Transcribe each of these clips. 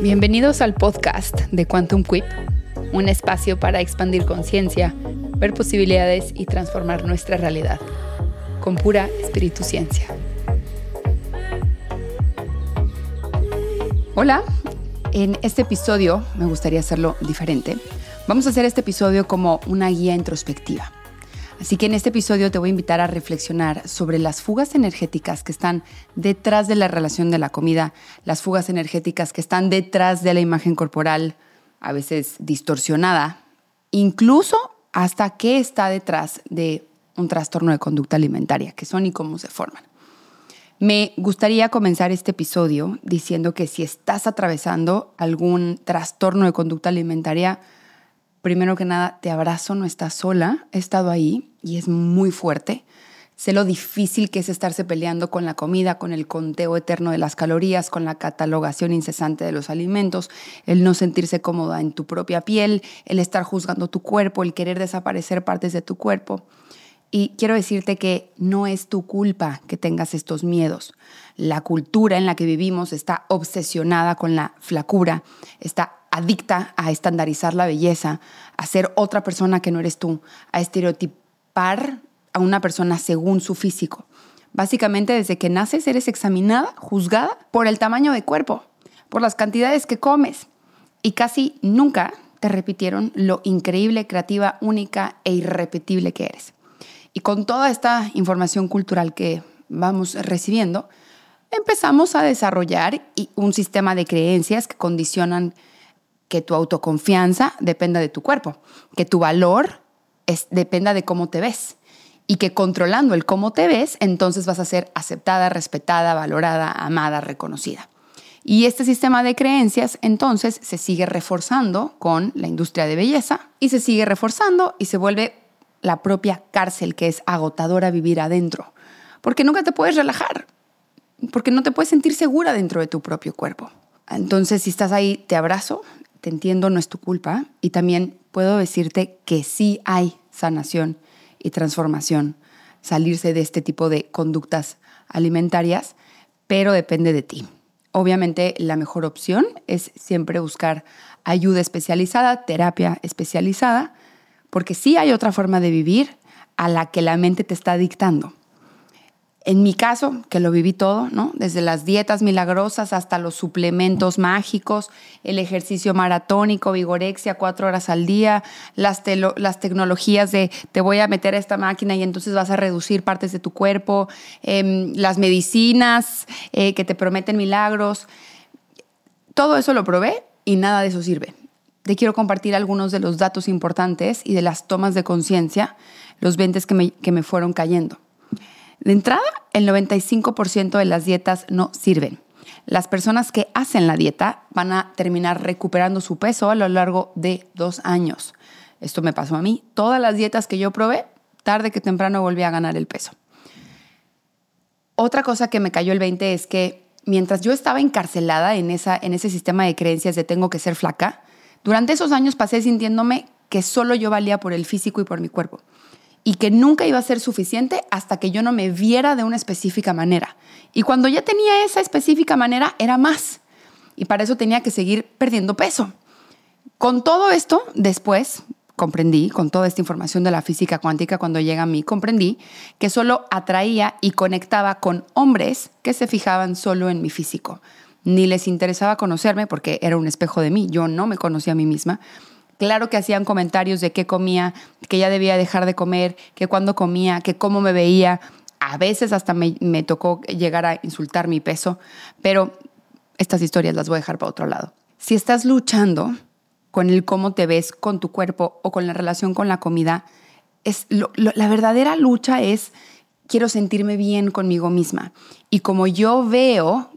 Bienvenidos al podcast de Quantum Quip, un espacio para expandir conciencia, ver posibilidades y transformar nuestra realidad con pura espíritu ciencia. Hola, en este episodio me gustaría hacerlo diferente. Vamos a hacer este episodio como una guía introspectiva. Así que en este episodio te voy a invitar a reflexionar sobre las fugas energéticas que están detrás de la relación de la comida, las fugas energéticas que están detrás de la imagen corporal, a veces distorsionada, incluso hasta qué está detrás de un trastorno de conducta alimentaria, qué son y cómo se forman. Me gustaría comenzar este episodio diciendo que si estás atravesando algún trastorno de conducta alimentaria, primero que nada, te abrazo, no estás sola, he estado ahí y es muy fuerte. Sé lo difícil que es estarse peleando con la comida, con el conteo eterno de las calorías, con la catalogación incesante de los alimentos, el no sentirse cómoda en tu propia piel, el estar juzgando tu cuerpo, el querer desaparecer partes de tu cuerpo. Y quiero decirte que no es tu culpa que tengas estos miedos. La cultura en la que vivimos está obsesionada con la flacura, está adicta a estandarizar la belleza, a ser otra persona que no eres tú, a estereotipar a una persona según su físico. Básicamente, desde que naces eres examinada, juzgada por el tamaño de cuerpo, por las cantidades que comes. Y casi nunca te repitieron lo increíble, creativa, única e irrepetible que eres. Y con toda esta información cultural que vamos recibiendo, empezamos a desarrollar un sistema de creencias que condicionan que tu autoconfianza dependa de tu cuerpo, que tu valor es, dependa de cómo te ves y que controlando el cómo te ves, entonces vas a ser aceptada, respetada, valorada, amada, reconocida. Y este sistema de creencias entonces se sigue reforzando con la industria de belleza y se sigue reforzando y se vuelve la propia cárcel que es agotadora vivir adentro, porque nunca te puedes relajar, porque no te puedes sentir segura dentro de tu propio cuerpo. Entonces, si estás ahí, te abrazo, entiendo, no es tu culpa. Y también puedo decirte que sí hay sanación y transformación, salirse de este tipo de conductas alimentarias, pero depende de ti. Obviamente la mejor opción es siempre buscar ayuda especializada, terapia especializada, porque sí hay otra forma de vivir a la que la mente te está dictando. En mi caso, que lo viví todo, ¿no? Desde las dietas milagrosas hasta los suplementos mágicos, el ejercicio maratónico, vigorexia cuatro horas al día, las, tecnologías de te voy a meter a esta máquina y entonces vas a reducir partes de tu cuerpo, em, las medicinas eh, que te prometen milagros. Todo eso lo probé y nada de eso sirve. Te quiero compartir algunos de los datos importantes y de las tomas de conciencia, los 20 que que me fueron cayendo. De entrada, el 95% de las dietas no sirven. Las personas que hacen la dieta van a terminar recuperando su peso a lo largo de dos años. Esto me pasó a mí. Todas las dietas que yo probé, tarde que temprano volví a ganar el peso. Otra cosa que me cayó el 20 es que mientras yo estaba encarcelada en, esa, en ese sistema de creencias de tengo que ser flaca, durante esos años pasé sintiéndome que solo yo valía por el físico y por mi cuerpo y que nunca iba a ser suficiente hasta que yo no me viera de una específica manera. Y cuando ya tenía esa específica manera, era más. Y para eso tenía que seguir perdiendo peso. Con todo esto, después comprendí, con toda esta información de la física cuántica, cuando llega a mí, comprendí que solo atraía y conectaba con hombres que se fijaban solo en mi físico. Ni les interesaba conocerme porque era un espejo de mí, yo no me conocía a mí misma Claro que hacían comentarios de qué comía, que ya debía dejar de comer, que cuándo comía, que cómo me veía. A veces hasta me, tocó llegar a insultar mi peso, pero estas historias las voy a dejar para otro lado. Si estás luchando con el cómo te ves con tu cuerpo o con la relación con la comida, es la verdadera lucha es quiero sentirme bien conmigo misma. Y como yo veo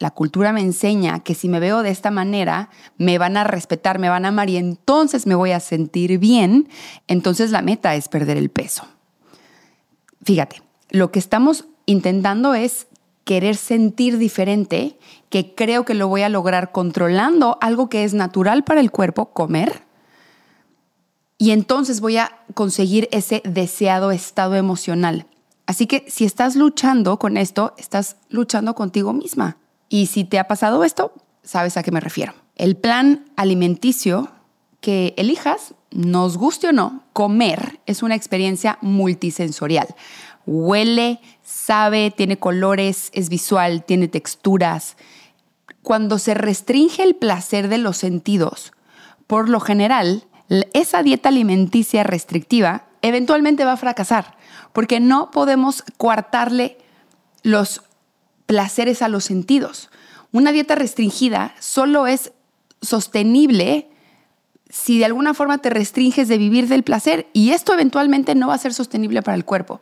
la cultura me enseña que si me veo de esta manera, me van a respetar, me van a amar y entonces me voy a sentir bien, entonces la meta es perder el peso. Fíjate, lo que estamos intentando es querer sentir diferente, que creo que lo voy a lograr controlando algo que es natural para el cuerpo, comer, y entonces voy a conseguir ese deseado estado emocional. Así que si estás luchando con esto, estás luchando contigo misma. Y si te ha pasado esto, sabes a qué me refiero. El plan alimenticio que elijas, nos guste o no, comer es una experiencia multisensorial. Huele, sabe, tiene colores, es visual, tiene texturas. Cuando se restringe el placer de los sentidos, por lo general, esa dieta alimenticia restrictiva eventualmente va a fracasar, porque no podemos coartarle los placeres a los sentidos. Una dieta restringida solo es sostenible si de alguna forma te restringes de vivir del placer y esto eventualmente no va a ser sostenible para el cuerpo.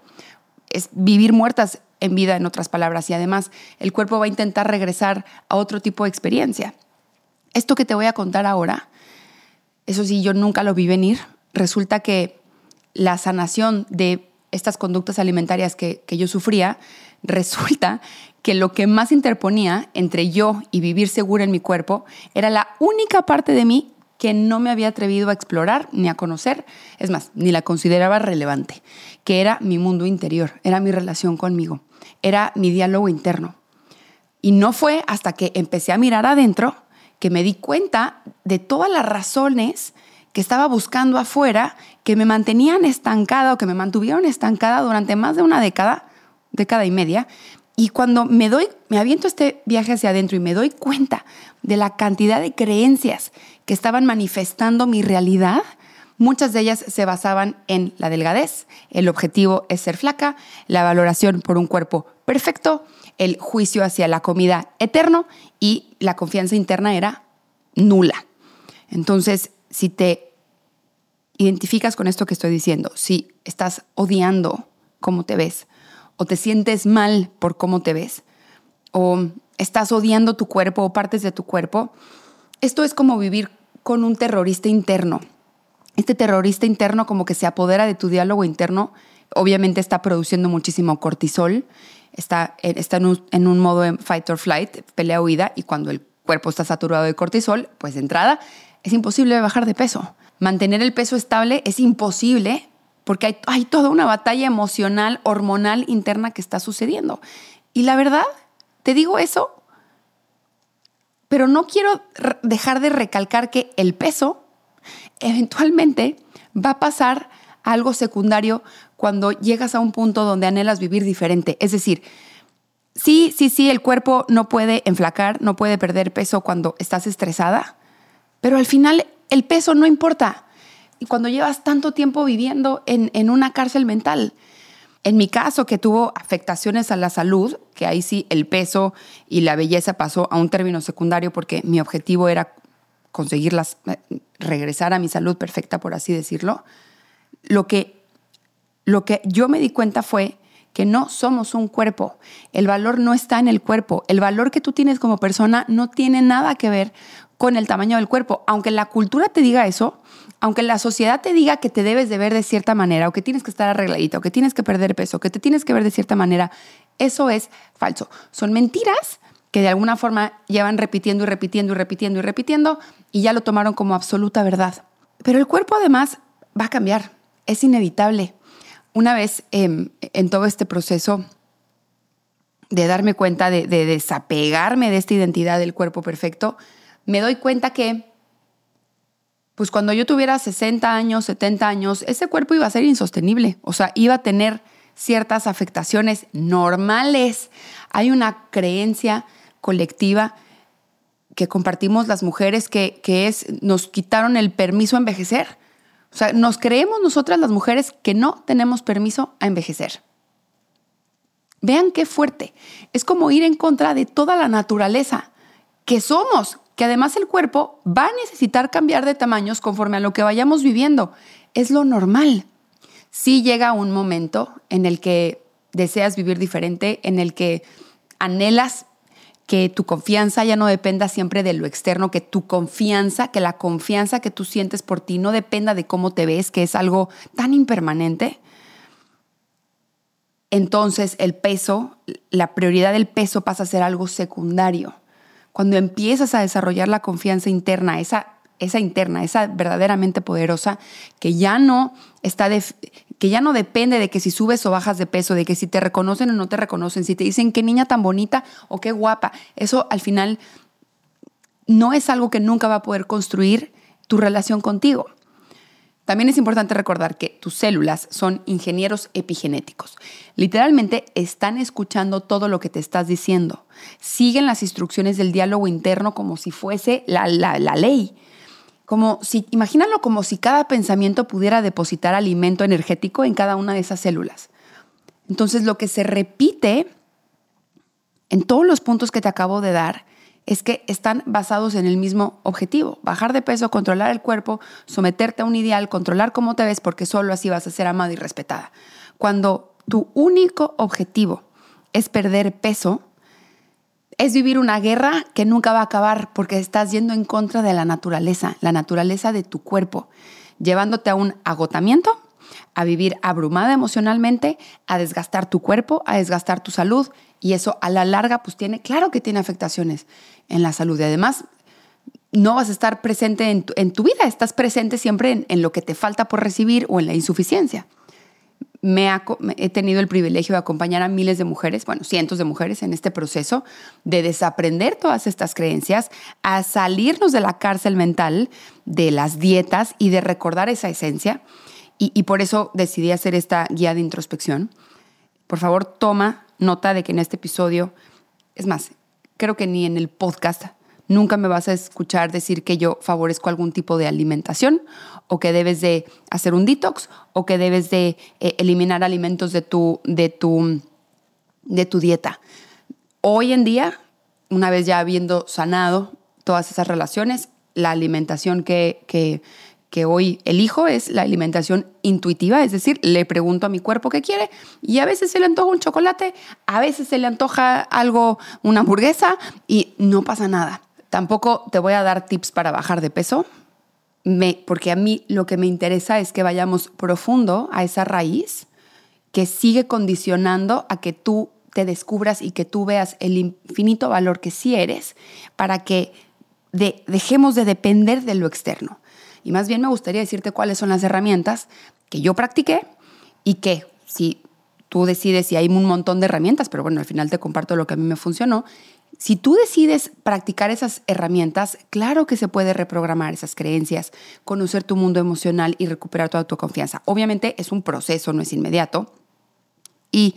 Es vivir muertas en vida, en otras palabras, y además el cuerpo va a intentar regresar a otro tipo de experiencia. Esto que te voy a contar ahora, eso sí, yo nunca lo vi venir. Resulta que la sanación de estas conductas alimentarias que, que yo sufría, resulta que lo que más interponía entre yo y vivir segura en mi cuerpo era la única parte de mí que no me había atrevido a explorar ni a conocer, es más, ni la consideraba relevante, que era mi mundo interior, era mi relación conmigo, era mi diálogo interno. Y no fue hasta que empecé a mirar adentro que me di cuenta de todas las razones que estaba buscando afuera que me mantenían estancada o que me mantuvieron estancada durante más de una década, década y media. Y cuando me doy, me aviento este viaje hacia adentro y me doy cuenta de la cantidad de creencias que estaban manifestando mi realidad, muchas de ellas se basaban en la delgadez, el objetivo es ser flaca, la valoración por un cuerpo perfecto, el juicio hacia la comida eterno y la confianza interna era nula. Entonces, si te identificas con esto que estoy diciendo, si estás odiando cómo te ves, o te sientes mal por cómo te ves, o estás odiando tu cuerpo o partes de tu cuerpo, esto es como vivir con un terrorista interno. Este terrorista interno como que se apodera de tu diálogo interno, obviamente está produciendo muchísimo cortisol, está, en, un, modo fight or flight, pelea huida, y cuando el cuerpo está saturado de cortisol, pues de entrada es imposible bajar de peso. Mantener el peso estable es imposible porque hay, toda una batalla emocional, hormonal interna que está sucediendo. Y la verdad, te digo eso pero no quiero dejar de recalcar que el peso eventualmente va a pasar a algo secundario cuando llegas a un punto donde anhelas vivir diferente. Es decir, sí, sí, sí, el cuerpo no puede enflacar, no puede perder peso cuando estás estresada, pero al final el peso no importa. Y cuando llevas tanto tiempo viviendo en, en una cárcel mental, en mi caso, que tuvo afectaciones a la salud, que ahí sí el peso y la belleza pasó a un término secundario porque mi objetivo era conseguirlas, eh, regresar a mi salud perfecta, por así decirlo, lo que, lo que yo me di cuenta fue que no somos un cuerpo. El valor no está en el cuerpo. El valor que tú tienes como persona no tiene nada que ver con el tamaño del cuerpo. Aunque la cultura te diga eso, aunque la sociedad te diga que te debes de ver de cierta manera, o que tienes que estar arregladito, o que tienes que perder peso, que te tienes que ver de cierta manera, eso es falso. Son mentiras que de alguna forma llevan repitiendo y repitiendo y repitiendo y repitiendo y ya lo tomaron como absoluta verdad. Pero el cuerpo además va a cambiar, es inevitable. Una vez em, en todo este proceso de darme cuenta de desapegarme de esta identidad del cuerpo perfecto, me doy cuenta que pues cuando yo tuviera 60 años, 70 años, ese cuerpo iba a ser insostenible, o sea, iba a tener ciertas afectaciones normales. Hay una creencia colectiva que compartimos las mujeres que, que es, nos quitaron el permiso a envejecer. O sea, nos creemos nosotras las mujeres que no tenemos permiso a envejecer. Vean qué fuerte. Es como ir en contra de toda la naturaleza que somos, que además el cuerpo va a necesitar cambiar de tamaños conforme a lo que vayamos viviendo. Es lo normal. Si llega un momento en el que deseas vivir diferente, en el que anhelas que tu confianza ya no dependa siempre de lo externo, que tu confianza, que la confianza que tú sientes por ti no dependa de cómo te ves, que es algo tan impermanente. Entonces el peso, la prioridad del peso pasa a ser algo secundario cuando empiezas a desarrollar la confianza interna, esa, esa interna, esa verdaderamente poderosa, que ya no está que ya no depende de que si subes o bajas de peso, de que si te reconocen o no te reconocen, si te dicen qué niña tan bonita o qué guapa. Eso al final no es algo que nunca va a poder construir tu relación contigo. También es importante recordar que tus células son ingenieros epigenéticos. Literalmente están escuchando todo lo que te estás diciendo. Siguen las instrucciones del diálogo interno como si fuese la, ley. Como si, imagínalo como si cada pensamiento pudiera depositar alimento energético en cada una de esas células. Entonces lo que se repite en todos los puntos que te acabo de dar es que están basados en el mismo objetivo, bajar de peso, controlar el cuerpo, someterte a un ideal, controlar cómo te ves, porque solo así vas a ser amada y respetada. Cuando tu único objetivo es perder peso, es vivir una guerra que nunca va a acabar porque estás yendo en contra de la naturaleza, la naturaleza de tu cuerpo, llevándote a un agotamiento, a vivir abrumada emocionalmente, a desgastar tu cuerpo, a desgastar tu salud y eso a la larga pues tiene, claro que tiene afectaciones en la salud y además no vas a estar presente en tu, vida, estás presente siempre en, lo que te falta por recibir o en la insuficiencia. He tenido el privilegio de acompañar a miles de mujeres, bueno, cientos de mujeres en este proceso de desaprender todas estas creencias, a salirnos de la cárcel mental, de las dietas y de recordar esa esencia. y por eso decidí hacer esta guía de introspección. Por favor, toma nota de que en este episodio, es más, creo que ni en el podcast nunca me vas a escuchar decir que yo favorezco algún tipo de alimentación o que debes de hacer un detox o que debes de eh, eliminar alimentos de tu, de, tu, de tu dieta. Hoy en día, una vez ya habiendo sanado todas esas relaciones, la alimentación que, que, que hoy elijo es la alimentación intuitiva, es decir, le pregunto a mi cuerpo qué quiere y a veces se le antoja un chocolate, a veces se le antoja algo, una hamburguesa y no pasa nada. Tampoco te voy a dar tips para bajar de peso, porque a mí lo que me interesa es que vayamos profundo a esa raíz que sigue condicionando a que tú te descubras y que tú veas el infinito valor que sí eres para que dejemos de depender de lo externo. Y más bien me gustaría decirte cuáles son las herramientas que yo practiqué y que si tú decides, si hay un montón de herramientas, pero bueno, al final te comparto lo que a mí me funcionó. Si tú decides practicar esas herramientas, claro que se puede reprogramar esas creencias, conocer tu mundo emocional y recuperar tu confianza. Obviamente es un proceso, no es inmediato. Y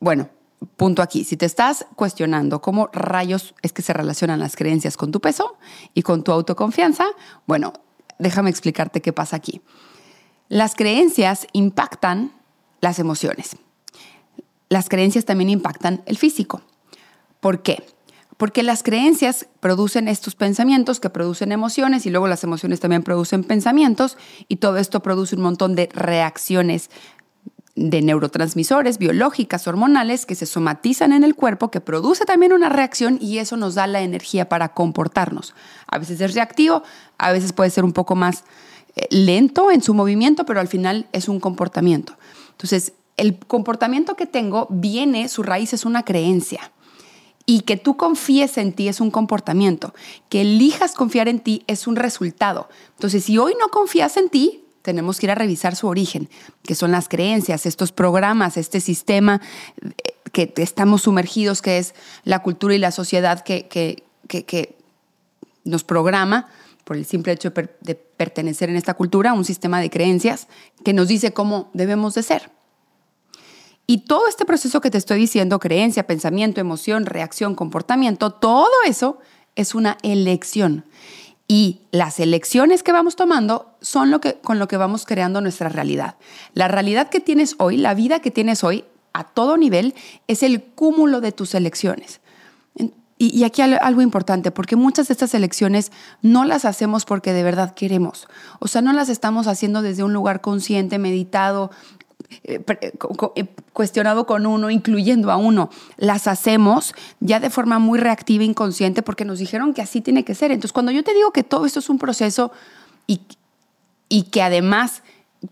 bueno, punto aquí, si te estás cuestionando cómo rayos es que se relacionan las creencias con tu peso y con tu autoconfianza, bueno, déjame explicarte qué pasa aquí. Las creencias impactan las emociones. Las creencias también impactan el físico. ¿Por qué? Porque las creencias producen estos pensamientos que producen emociones y luego las emociones también producen pensamientos y todo esto produce un montón de reacciones de neurotransmisores biológicas, hormonales, que se somatizan en el cuerpo, que produce también una reacción y eso nos da la energía para comportarnos. A veces es reactivo, a veces puede ser un poco más eh, lento en su movimiento, pero al final es un comportamiento. Entonces, el comportamiento que tengo viene, su raíz es una creencia. Y que tú confíes en ti es un comportamiento. Que elijas confiar en ti es un resultado. Entonces, si hoy no confías en ti, tenemos que ir a revisar su origen, que son las creencias, estos programas, este sistema eh, que estamos sumergidos, que es la cultura y la sociedad que, que, que, nos programa por el simple hecho de pertenecer en esta cultura, un sistema de creencias que nos dice cómo debemos de ser. Y todo este proceso que te estoy diciendo, creencia, pensamiento, emoción, reacción, comportamiento, todo eso es una elección. Y las elecciones que vamos tomando son lo que, con lo que vamos creando nuestra realidad. La realidad que tienes hoy, la vida que tienes hoy, a todo nivel, es el cúmulo de tus elecciones. Y, y aquí algo importante, porque muchas de estas elecciones no las hacemos porque de verdad queremos. O sea, no las estamos haciendo desde un lugar consciente, meditado, cuestionado con uno, incluyendo a uno, las hacemos ya de forma muy reactiva, inconsciente, porque nos dijeron que así tiene que ser. Entonces, cuando yo te digo que todo esto es un proceso y, y que además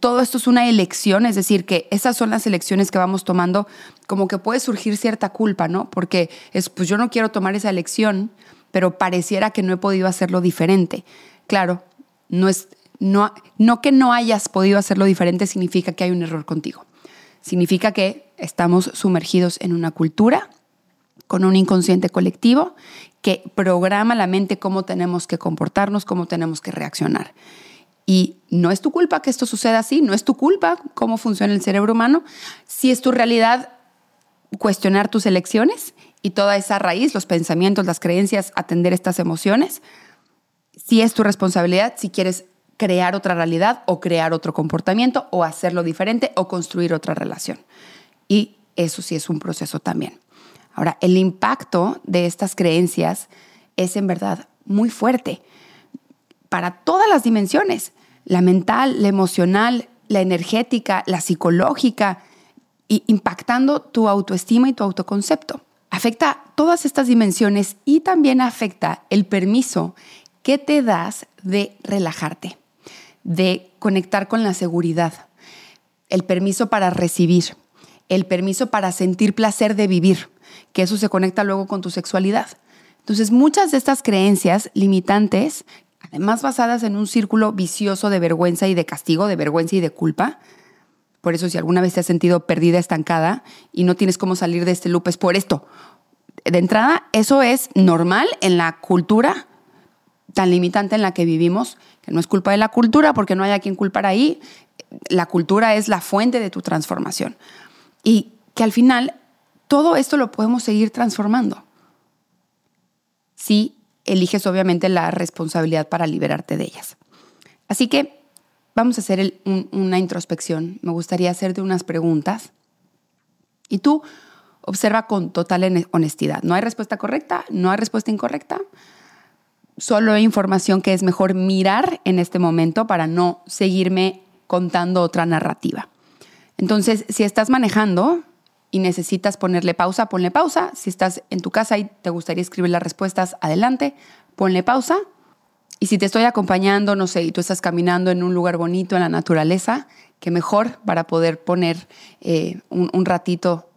todo esto es una elección, es decir, que esas son las elecciones que vamos tomando, como que puede surgir cierta culpa, ¿no? Porque es, pues yo no quiero tomar esa elección, pero pareciera que no he podido hacerlo diferente. Claro, no es, no, que no hayas podido hacerlo diferente significa que hay un error contigo. Significa que estamos sumergidos en una cultura con un inconsciente colectivo que programa la mente cómo tenemos que comportarnos, cómo tenemos que reaccionar. Y no es tu culpa que esto suceda así, no es tu culpa cómo funciona el cerebro humano. Si es tu realidad cuestionar tus elecciones y toda esa raíz, los pensamientos, las creencias, atender estas emociones, si es tu responsabilidad, si quieres crear otra realidad o crear otro comportamiento o hacerlo diferente o construir otra relación. Y eso sí es un proceso también. Ahora, el impacto de estas creencias es en verdad muy fuerte para todas las dimensiones, la mental, la emocional, la energética, la psicológica, y impactando tu autoestima y tu autoconcepto. Afecta todas estas dimensiones y también afecta el permiso que te das de relajarte, de conectar con la seguridad, el permiso para recibir, el permiso para sentir placer de vivir, que eso se conecta luego con tu sexualidad. Entonces, muchas de estas creencias limitantes, además basadas en un círculo vicioso de vergüenza y de castigo, de vergüenza y de culpa, por eso si alguna vez te has sentido perdida, estancada y no tienes cómo salir de este loop, es por esto. De entrada, eso es normal en la cultura tan limitante en la que vivimos, que no es culpa de la cultura, porque no hay a quien culpar ahí. La cultura es la fuente de tu transformación. Y que al final todo esto lo podemos seguir transformando. Si eliges obviamente la responsabilidad para liberarte de ellas. Así que vamos a hacer una introspección. Me gustaría hacerte unas preguntas. Y tú observa con total honestidad. No hay respuesta correcta, no hay respuesta incorrecta. Solo información que es mejor mirar en este momento para no seguirme contando otra narrativa. Entonces, si estás manejando, y necesitas ponerle pausa, ponle pausa. Si estás en tu casa y te gustaría escribir las respuestas, adelante, ponle pausa. Y si te estoy acompañando, no sé, y tú estás caminando en un lugar bonito, en la naturaleza, que mejor para poder poner eh, un ratito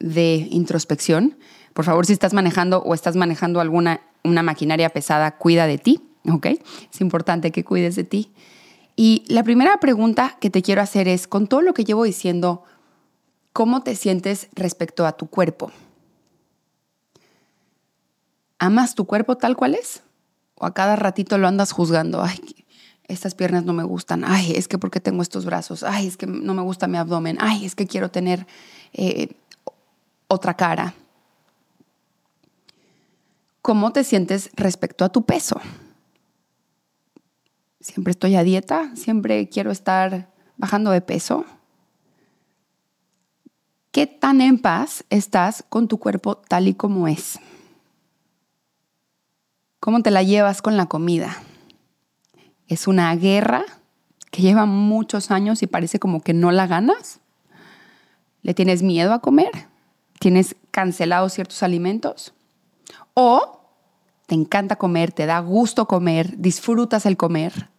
de introspección. Por favor, si estás manejando o estás manejando alguna una maquinaria pesada, cuida de ti, ¿ok? Es importante que cuides de ti. Y la primera pregunta que te quiero hacer es, con todo lo que llevo diciendo ¿Cómo te sientes respecto a tu cuerpo? ¿Amas tu cuerpo tal cual es? ¿O a cada ratito lo andas juzgando? Ay, estas piernas no me gustan. Ay, es que porque tengo estos brazos. Ay, es que no me gusta mi abdomen. Ay, es que quiero tener eh, otra cara. ¿Cómo te sientes respecto a tu peso? Siempre estoy a dieta, siempre quiero estar bajando de peso. ¿Qué tan en paz estás con tu cuerpo tal y como es? ¿Cómo te la llevas con la comida? ¿Es una guerra que lleva muchos años y parece como que no la ganas? ¿Le tienes miedo a comer? ¿Tienes cancelados ciertos alimentos? ¿O te encanta comer, te da gusto comer, disfrutas el comer?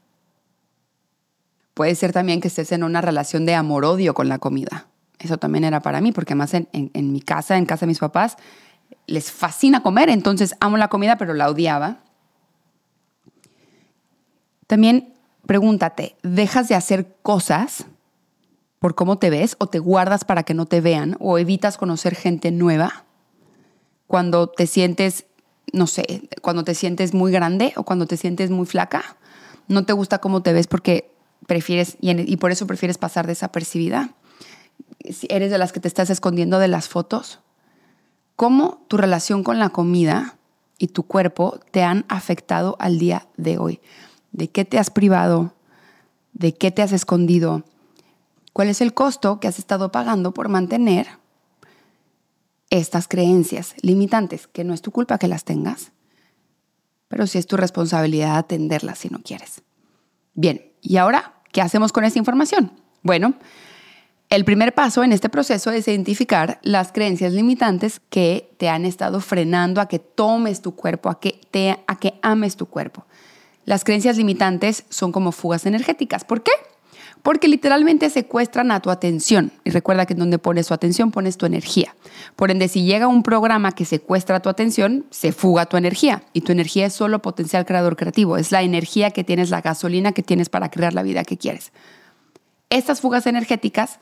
Puede ser también que estés en una relación de amor-odio con la comida eso también era para mí, porque además en, en, mi casa, en casa de mis papás, les fascina comer, entonces amo la comida, pero la odiaba. También pregúntate, ¿dejas de hacer cosas por cómo te ves o te guardas para que no te vean o evitas conocer gente nueva? Cuando te sientes, no sé, cuando te sientes muy grande o cuando te sientes muy flaca, no te gusta cómo te ves porque prefieres y, y por eso prefieres pasar desapercibida si eres de las que te estás escondiendo de las fotos, cómo tu relación con la comida y tu cuerpo te han afectado al día de hoy. ¿De qué te has privado? ¿De qué te has escondido? ¿Cuál es el costo que has estado pagando por mantener estas creencias limitantes? Que no es tu culpa que las tengas, pero sí es tu responsabilidad atenderlas si no quieres. Bien, ¿y ahora qué hacemos con esta información? Bueno, el primer paso en este proceso es identificar las creencias limitantes que te han estado frenando a que tomes tu cuerpo, a que, te, a que ames tu cuerpo. Las creencias limitantes son como fugas energéticas. ¿Por qué? Porque literalmente secuestran a tu atención. Y recuerda que en donde pones tu atención pones tu energía. Por ende, si llega un programa que secuestra tu atención, se fuga tu energía. Y tu energía es solo potencial creador creativo. Es la energía que tienes, la gasolina que tienes para crear la vida que quieres. Estas fugas energéticas,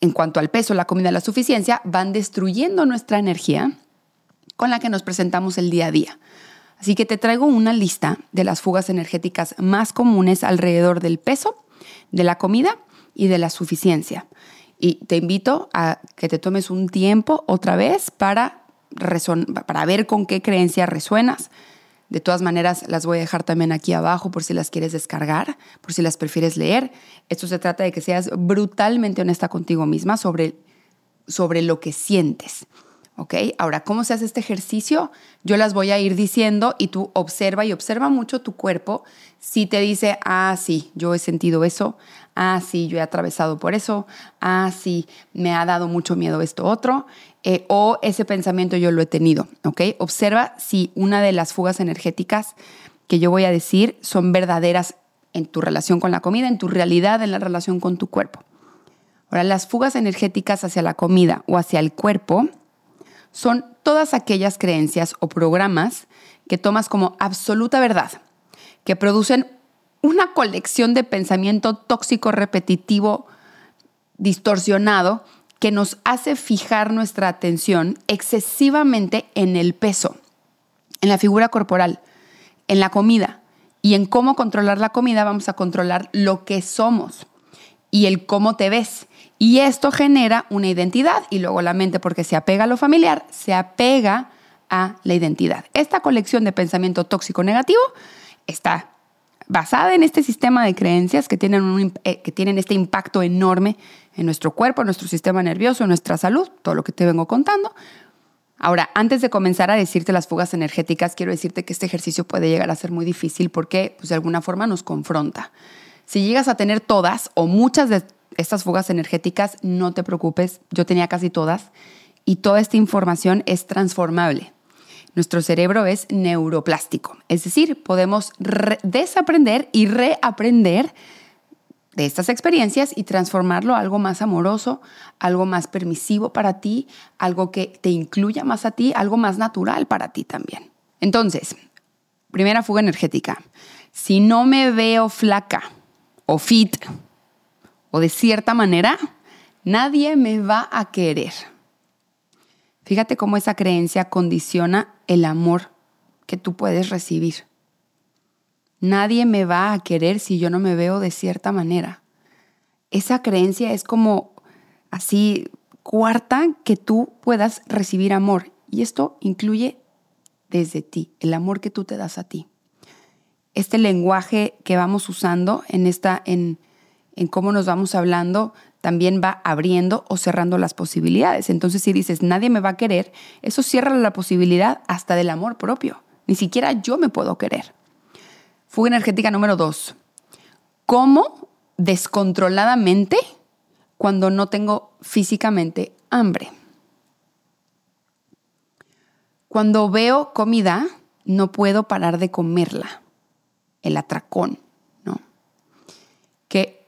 en cuanto al peso, la comida, la suficiencia, van destruyendo nuestra energía con la que nos presentamos el día a día. Así que te traigo una lista de las fugas energéticas más comunes alrededor del peso, de la comida y de la suficiencia. Y te invito a que te tomes un tiempo otra vez para, para ver con qué creencia resuenas. De todas maneras, las voy a dejar también aquí abajo por si las quieres descargar, por si las prefieres leer. Esto se trata de que seas brutalmente honesta contigo misma sobre, sobre lo que sientes. ¿Ok? Ahora, ¿cómo se hace este ejercicio? Yo las voy a ir diciendo y tú observa y observa mucho tu cuerpo. Si te dice, ah, sí, yo he sentido eso, ah, sí, yo he atravesado por eso, ah, sí, me ha dado mucho miedo esto otro, eh, o ese pensamiento yo lo he tenido, ¿ok? Observa si una de las fugas energéticas que yo voy a decir son verdaderas en tu relación con la comida, en tu realidad, en la relación con tu cuerpo. Ahora, las fugas energéticas hacia la comida o hacia el cuerpo son todas aquellas creencias o programas que tomas como absoluta verdad, que producen una colección de pensamiento tóxico, repetitivo, distorsionado, que nos hace fijar nuestra atención excesivamente en el peso, en la figura corporal, en la comida. Y en cómo controlar la comida vamos a controlar lo que somos y el cómo te ves. Y esto genera una identidad y luego la mente, porque se apega a lo familiar, se apega a la identidad. Esta colección de pensamiento tóxico negativo está basada en este sistema de creencias que tienen, eh, que tienen este impacto enorme en nuestro cuerpo, en nuestro sistema nervioso, en nuestra salud, todo lo que te vengo contando. Ahora, antes de comenzar a decirte las fugas energéticas, quiero decirte que este ejercicio puede llegar a ser muy difícil porque pues, de alguna forma nos confronta. Si llegas a tener todas o muchas de estas fugas energéticas, no te preocupes, yo tenía casi todas y toda esta información es transformable. Nuestro cerebro es neuroplástico, es decir, podemos desaprender y reaprender de estas experiencias y transformarlo a algo más amoroso, algo más permisivo para ti, algo que te incluya más a ti, algo más natural para ti también. Entonces, primera fuga energética. Si no me veo flaca o fit o de cierta manera, nadie me va a querer. Fíjate cómo esa creencia condiciona el amor que tú puedes recibir. Nadie me va a querer si yo no me veo de cierta manera. Esa creencia es como así cuarta que tú puedas recibir amor. Y esto incluye desde ti, el amor que tú te das a ti. Este lenguaje que vamos usando en esta, en, en cómo nos vamos hablando también va abriendo o cerrando las posibilidades. Entonces, si dices, nadie me va a querer, eso cierra la posibilidad hasta del amor propio. Ni siquiera yo me puedo querer. Fuga energética número dos. ¿Cómo descontroladamente cuando no tengo físicamente hambre? Cuando veo comida, no puedo parar de comerla. El atracón, ¿no? Que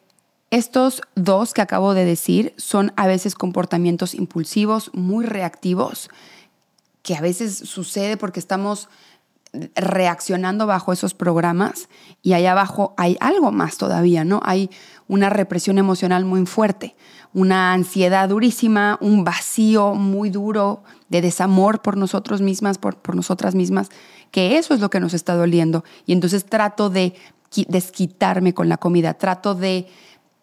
estos dos que acabo de decir son a veces comportamientos impulsivos, muy reactivos, que a veces sucede porque estamos reaccionando bajo esos programas y allá abajo hay algo más todavía, ¿no? Hay una represión emocional muy fuerte, una ansiedad durísima, un vacío muy duro de desamor por nosotros mismas, por, por nosotras mismas, que eso es lo que nos está doliendo. Y entonces trato de desquitarme con la comida, trato de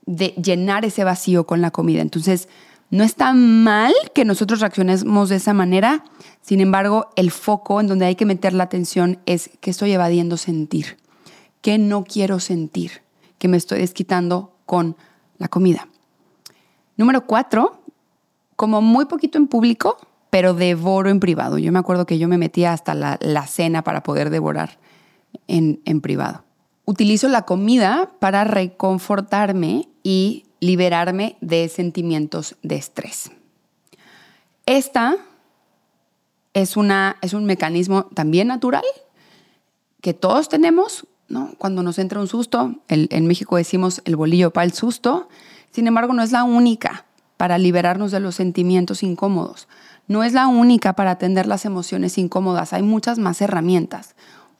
de llenar ese vacío con la comida. Entonces, no está mal que nosotros reaccionemos de esa manera, sin embargo, el foco en donde hay que meter la atención es que estoy evadiendo sentir, que no quiero sentir, que me estoy desquitando con la comida. Número cuatro, como muy poquito en público, pero devoro en privado. Yo me acuerdo que yo me metía hasta la, cena para poder devorar en, en privado. Utilizo la comida para reconfortarme y liberarme de sentimientos de estrés. Esta es, una, es un mecanismo también natural que todos tenemos, ¿no? Cuando nos entra un susto, en México decimos el bolillo para el susto, sin embargo no es la única para liberarnos de los sentimientos incómodos, no es la única para atender las emociones incómodas, hay muchas más herramientas.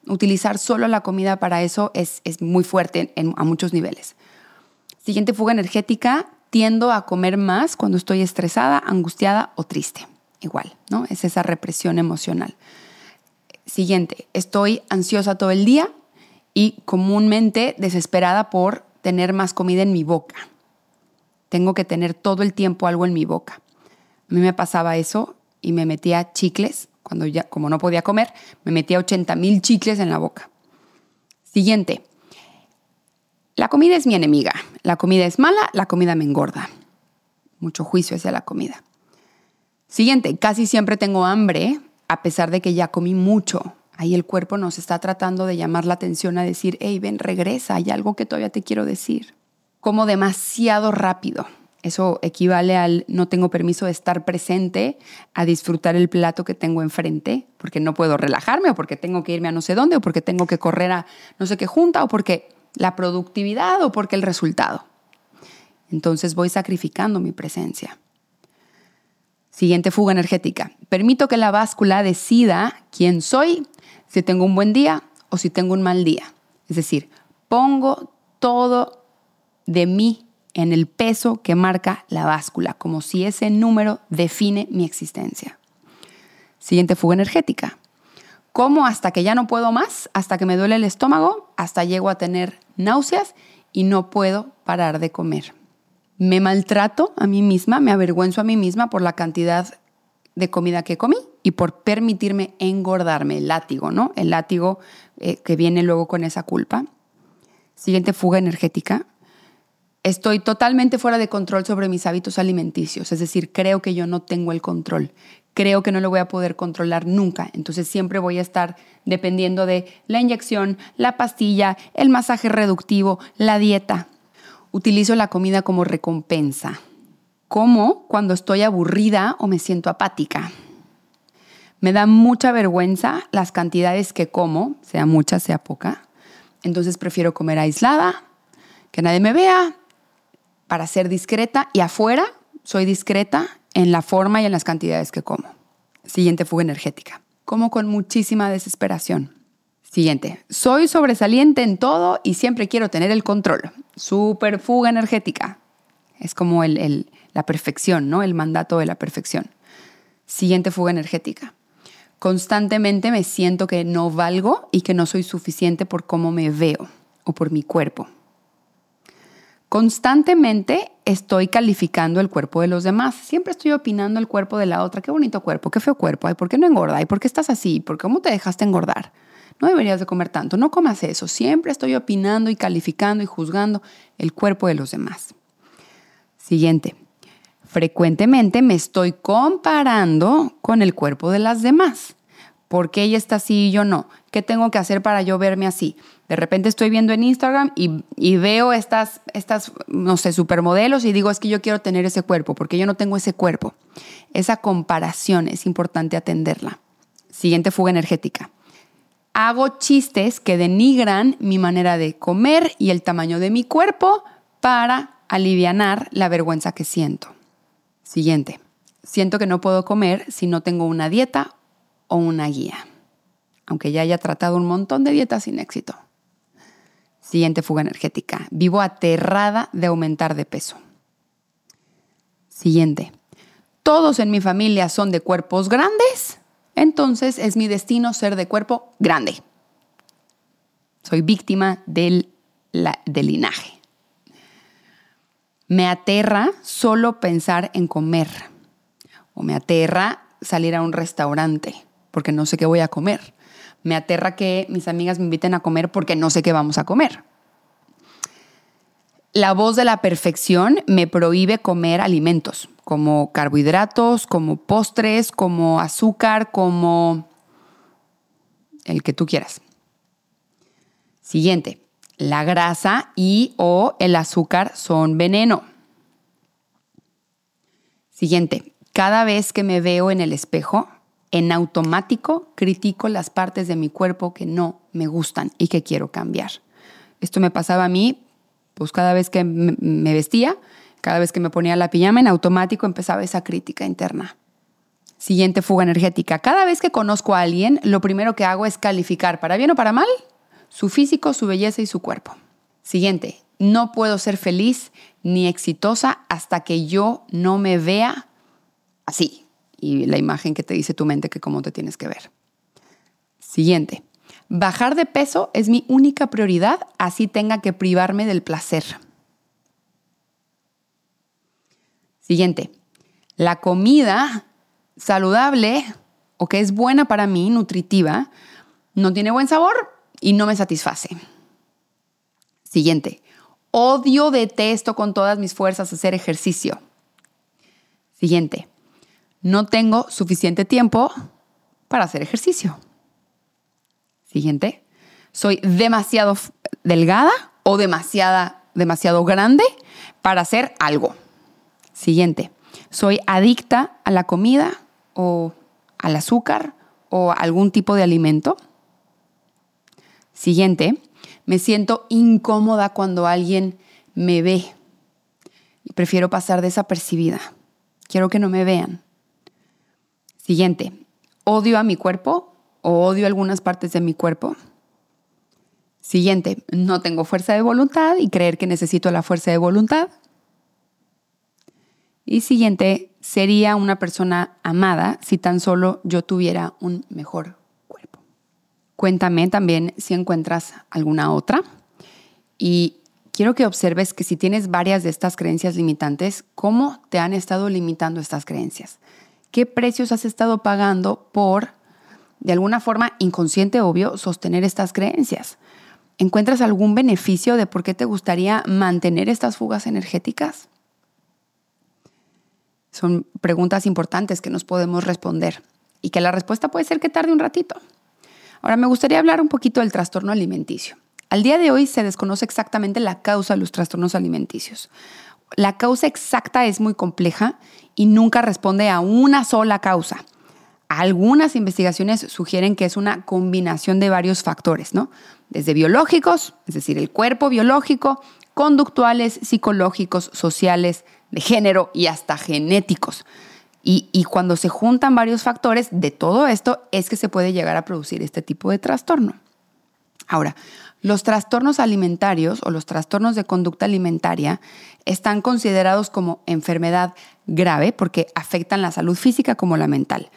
Utilizar solo la comida para eso es, muy fuerte a muchos niveles. Siguiente fuga energética, tiendo a comer más cuando estoy estresada, angustiada o triste. igual, ¿no? Es esa represión emocional. Siguiente, estoy ansiosa todo el día y comúnmente desesperada por tener más comida en mi boca. Tengo que tener todo el tiempo algo en mi boca. A mí me pasaba eso y me metía chicles, cuando ya, como no podía comer, me metía 80 mil chicles en la boca. Siguiente, la comida es mi enemiga. La comida es mala, la comida me engorda. Mucho juicio hacia la comida. Siguiente, casi siempre tengo hambre a pesar de que ya comí mucho. Ahí el cuerpo nos está tratando de llamar la atención a decir, hey, ven, regresa, hay algo que todavía te quiero decir. Como demasiado rápido. Eso equivale al no tengo permiso de estar presente, a disfrutar el plato que tengo enfrente, porque no puedo relajarme o porque tengo que irme a no sé dónde o porque tengo que correr a no sé qué junta o porque la productividad o porque el resultado. Entonces voy sacrificando mi presencia. Siguiente fuga energética. Permito que la báscula decida quién soy, si tengo un buen día o si tengo un mal día. Es decir, pongo todo de mí en el peso que marca la báscula, como si ese número define mi existencia. Siguiente fuga energética. Como hasta que ya no puedo más, hasta que me duele el estómago, hasta llego a tener náuseas y no puedo parar de comer. Me maltrato a mí misma, me avergüenzo a mí misma por la cantidad de comida que comí y por permitirme engordarme, el látigo, ¿no? El látigo eh, que viene luego con esa culpa. Siguiente fuga energética estoy totalmente fuera de control sobre mis hábitos alimenticios, es decir, creo que yo no tengo el control, creo que no lo voy a poder controlar nunca, entonces siempre voy a estar dependiendo de la inyección, la pastilla, el masaje reductivo, la dieta. Utilizo la comida como recompensa, como cuando estoy aburrida o me siento apática. Me da mucha vergüenza las cantidades que como, sea mucha, sea poca. Entonces prefiero comer aislada, que nadie me vea, para ser discreta y afuera soy discreta en la forma y en las cantidades que como. Siguiente fuga energética. Como con muchísima desesperación. Siguiente, soy sobresaliente en todo y siempre quiero tener el control. Super fuga energética. Es como el, la perfección, ¿no? El mandato de la perfección. Siguiente fuga energética. Constantemente me siento que no valgo y que no soy suficiente por cómo me veo o por mi cuerpo. Constantemente estoy calificando el cuerpo de los demás. Siempre estoy opinando el cuerpo de la otra. Qué bonito cuerpo, qué feo cuerpo. Ay, ¿por qué no engorda? Ay, ¿por qué estás así? ¿Por cómo te dejaste engordar? No deberías de comer tanto. No comas eso. Siempre estoy opinando y calificando y juzgando el cuerpo de los demás. Siguiente. Frecuentemente me estoy comparando con el cuerpo de las demás. ¿Por qué ella está así y yo no? ¿Qué tengo que hacer para yo verme así? De repente estoy viendo en Instagram y, veo estas, estas, no sé, supermodelos y digo, es que yo quiero tener ese cuerpo, porque yo no tengo ese cuerpo. Esa comparación es importante atenderla. Siguiente fuga energética. Hago chistes que denigran mi manera de comer y el tamaño de mi cuerpo para aliviar la vergüenza que siento. Siguiente. Siento que no puedo comer si no tengo una dieta o una guía, aunque ya haya tratado un montón de dietas sin éxito. Siguiente fuga energética. Vivo aterrada de aumentar de peso. Siguiente. Todos en mi familia son de cuerpos grandes, entonces es mi destino ser de cuerpo grande. Soy víctima del, del linaje. Me aterra solo pensar en comer o me aterra salir a un restaurante porque no sé qué voy a comer. Me aterra que mis amigas me inviten a comer porque no sé qué vamos a comer. La voz de la perfección me prohíbe comer alimentos como carbohidratos, como postres, como azúcar, como el que tú quieras. Siguiente, la grasa y o el azúcar son veneno. Siguiente, cada vez que me veo en el espejo, en automático critico las partes de mi cuerpo que no me gustan y que quiero cambiar. Esto me pasaba a mí, pues cada vez que me vestía, cada vez que me ponía la pijama, en automático empezaba esa crítica interna. Siguiente fuga energética. Cada vez que conozco a alguien, lo primero que hago es calificar, para bien o para mal, su físico, su belleza y su cuerpo. Siguiente, no puedo ser feliz ni exitosa hasta que yo no me vea así, y la imagen que te dice tu mente que cómo te tienes que ver. Siguiente. Bajar de peso es mi única prioridad, así tenga que privarme del placer. Siguiente. La comida saludable o que es buena para mí, nutritiva, no tiene buen sabor y no me satisface. Siguiente. Odio, detesto con todas mis fuerzas hacer ejercicio. Siguiente. No tengo suficiente tiempo para hacer ejercicio. Siguiente. Soy demasiado delgada o demasiada, demasiado grande para hacer algo. Siguiente. Soy adicta a la comida o al azúcar o algún tipo de alimento. Siguiente. Me siento incómoda cuando alguien me ve y prefiero pasar desapercibida. Quiero que no me vean. Siguiente. Odio a mi cuerpo o odio algunas partes de mi cuerpo. Siguiente, no tengo fuerza de voluntad y creer que necesito la fuerza de voluntad. Y siguiente, sería una persona amada si tan solo yo tuviera un mejor cuerpo. Cuéntame también si encuentras alguna otra. Y quiero que observes que si tienes varias de estas creencias limitantes, ¿cómo te han estado limitando estas creencias? ¿Qué precios has estado pagando por de alguna forma inconsciente, obvio, sostener estas creencias? ¿Encuentras algún beneficio de por qué te gustaría mantener estas fugas energéticas? Son preguntas importantes que nos podemos responder y que la respuesta puede ser que tarde un ratito. Ahora me gustaría hablar un poquito del trastorno alimenticio. Al día de hoy se desconoce exactamente la causa de los trastornos alimenticios. La causa exacta es muy compleja y nunca responde a una sola causa. Algunas investigaciones sugieren que es una combinación de varios factores, ¿no? Desde biológicos, es decir, el cuerpo biológico, conductuales, psicológicos, sociales, de género y hasta genéticos. Y, y, cuando se juntan varios factores de todo esto es que se puede llegar a producir este tipo de trastorno. Ahora, los trastornos alimentarios o los trastornos de conducta alimentaria están considerados como enfermedad grave porque afectan la salud física como la mental.